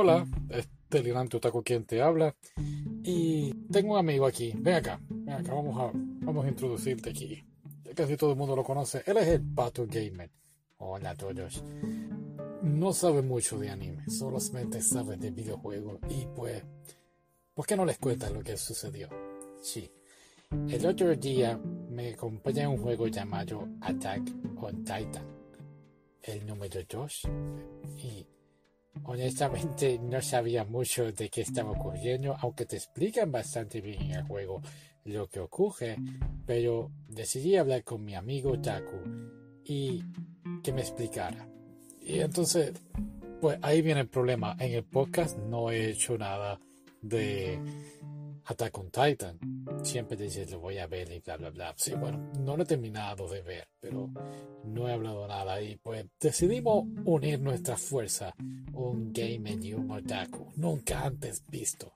Hola, es Delirante Otaku quien te habla. Y tengo un amigo aquí. Ven acá, ven acá, vamos a, vamos a introducirte aquí. Casi todo el mundo lo conoce. Él es el Pato Gamer. Hola a todos. No sabe mucho de anime, solamente sabe de videojuegos. Y pues, ¿por qué no les cuentas lo que sucedió? Sí. El otro día me acompañé en un juego llamado Attack on Titan, el número 2. Y honestamente no sabía mucho de qué estaba ocurriendo, aunque te explican bastante bien en el juego lo que ocurre, pero decidí hablar con mi amigo Taku y que me explicara. Y entonces, pues ahí viene el problema. En el podcast no he hecho nada de Attack on Titan. Siempre dices, lo voy a ver y bla, bla, bla. Sí, bueno, no lo he terminado de ver, pero no he hablado nada. Y pues decidimos unir nuestra fuerza. Un game y un otaku. Nunca antes visto.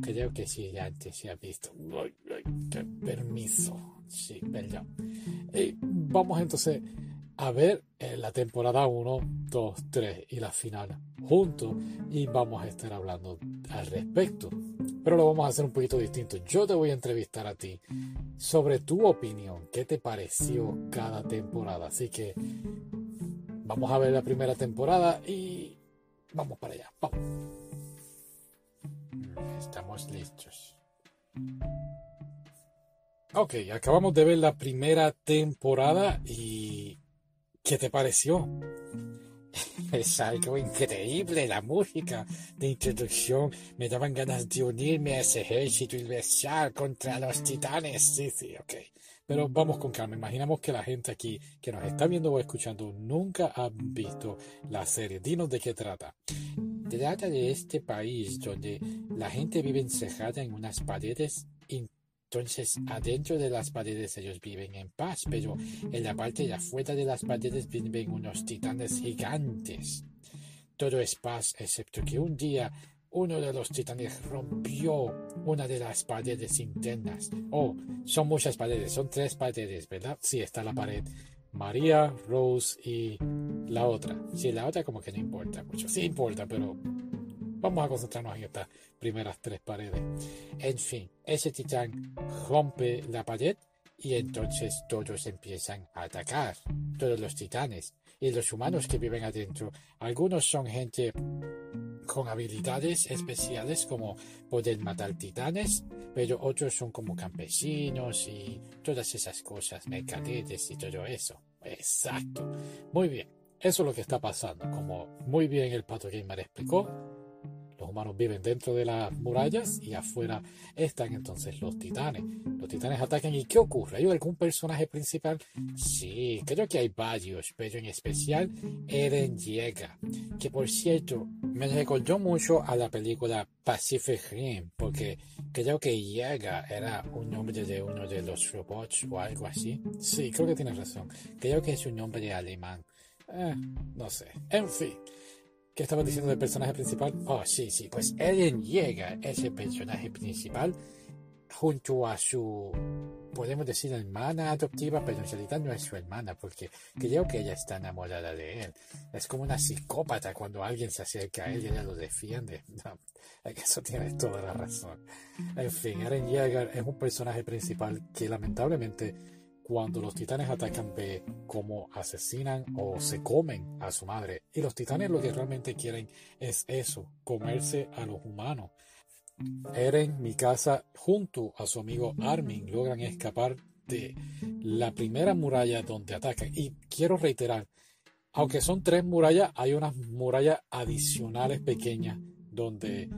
Creo que sí, antes se ha visto. permiso. Sí, perdón. Y vamos entonces a ver la temporada 1, 2, 3 y la final juntos y vamos a estar hablando al respecto. Pero lo vamos a hacer un poquito distinto. Yo te voy a entrevistar a ti sobre tu opinión, qué te pareció cada temporada. Así que vamos a ver la primera temporada y vamos para allá. Vamos. Estamos listos. Ok, acabamos de ver la primera temporada y ¿Qué te pareció? Es algo increíble la música de introducción. Me daban ganas de unirme a ese ejército y luchar contra los titanes. Sí, sí, ok. Pero vamos con calma. Imaginamos que la gente aquí que nos está viendo o escuchando nunca ha visto la serie. Dinos de qué trata. Trata de este país donde la gente vive encerrada en unas paredes entonces, adentro de las paredes ellos viven en paz, pero en la parte de afuera de las paredes viven unos titanes gigantes. Todo es paz, excepto que un día uno de los titanes rompió una de las paredes internas. Oh, son muchas paredes, son tres paredes, ¿verdad? Sí, está la pared. María, Rose y la otra. Sí, la otra como que no importa mucho. Sí importa, pero Vamos a concentrarnos en estas primeras tres paredes. En fin, ese titán rompe la pared y entonces todos empiezan a atacar. Todos los titanes y los humanos que viven adentro. Algunos son gente con habilidades especiales como poder matar titanes, pero otros son como campesinos y todas esas cosas, mercaderes y todo eso. Exacto. Muy bien. Eso es lo que está pasando. Como muy bien el Pato Gamer explicó, humanos viven dentro de las murallas y afuera están entonces los titanes. Los titanes atacan y ¿qué ocurre? ¿Hay algún personaje principal? Sí, creo que hay varios, pero en especial Eren llega, que por cierto me recordó mucho a la película Pacific Rim, porque creo que llega era un nombre de uno de los robots o algo así. Sí, creo que tienes razón. Creo que es un nombre alemán. Eh, no sé. En fin. ¿Qué estaba diciendo del personaje principal? Oh, sí, sí, pues Eren llega, ese personaje principal, junto a su, podemos decir, hermana adoptiva, pero en realidad no es su hermana, porque creo que ella está enamorada de él. Es como una psicópata cuando alguien se acerca a él y ella lo defiende. No, eso tiene toda la razón. En fin, Eren Yeager es un personaje principal que lamentablemente cuando los titanes atacan ve cómo asesinan o se comen a su madre. Y los titanes lo que realmente quieren es eso, comerse a los humanos. Eren, Mikasa, junto a su amigo Armin, logran escapar de la primera muralla donde atacan. Y quiero reiterar, aunque son tres murallas, hay unas murallas adicionales pequeñas donde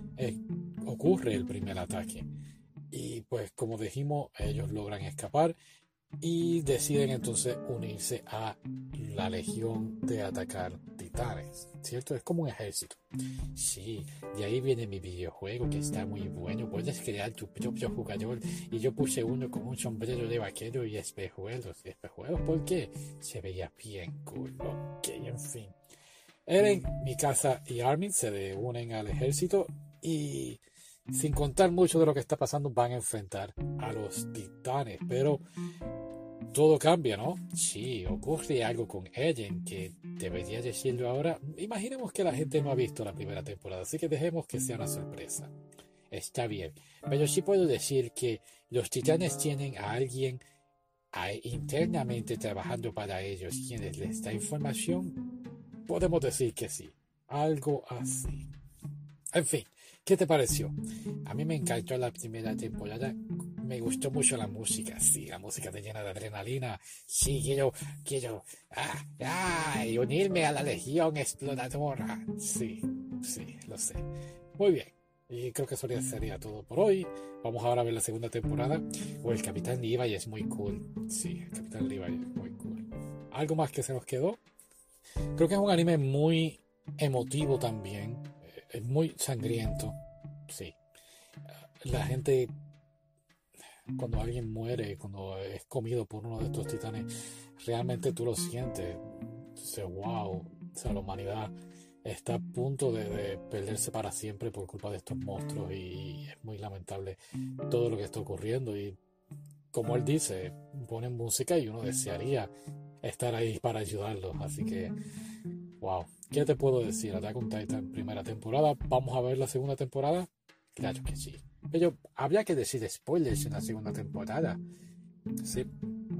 ocurre el primer ataque. Y pues como dijimos, ellos logran escapar y deciden entonces unirse a la legión de atacar titanes, ¿cierto? Es como un ejército. Sí, de ahí viene mi videojuego que está muy bueno. Puedes crear tu propio jugador y yo puse uno con un sombrero de vaquero y espejuelos. ¿Espejuelos por qué? Se veía bien cool. Ok, en fin. Eren, Mikasa y Armin se unen al ejército y sin contar mucho de lo que está pasando van a enfrentar a los titanes. Pero todo cambia, ¿no? Sí, ocurre algo con Ellen que debería decirlo ahora. Imaginemos que la gente no ha visto la primera temporada, así que dejemos que sea una sorpresa. Está bien, pero sí puedo decir que los titanes tienen a alguien internamente trabajando para ellos, quienes les da información. Podemos decir que sí, algo así. En fin, ¿qué te pareció? A mí me encantó la primera temporada me gustó mucho la música, sí, la música te llena de adrenalina. Sí, quiero, quiero, ah, ah, y unirme a la Legión Exploradora. Sí, sí, lo sé. Muy bien. Y creo que eso sería todo por hoy. Vamos ahora a ver la segunda temporada. O el Capitán Levi es muy cool. Sí, el Capitán Levi es muy cool. ¿Algo más que se nos quedó? Creo que es un anime muy emotivo también. Es muy sangriento. Sí. La gente cuando alguien muere, cuando es comido por uno de estos titanes, realmente tú lo sientes. Dices, wow, o sea, la humanidad está a punto de, perderse para siempre por culpa de estos monstruos y es muy lamentable todo lo que está ocurriendo y como él dice, ponen música y uno desearía estar ahí para ayudarlos, así que wow, ¿qué te puedo decir? Attack on Titan primera temporada, vamos a ver la segunda temporada, claro que sí. Pero habría que decir spoilers en la segunda temporada. Sí,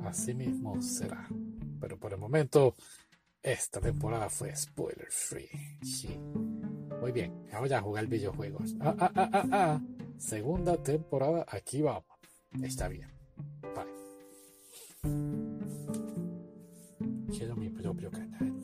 así mismo será. Pero por el momento, esta temporada fue spoiler free. Sí. Muy bien, ahora a jugar videojuegos. Ah, ah, ah, ah, ah. Segunda temporada, aquí vamos. Está bien. Vale. Quiero mi propio canal.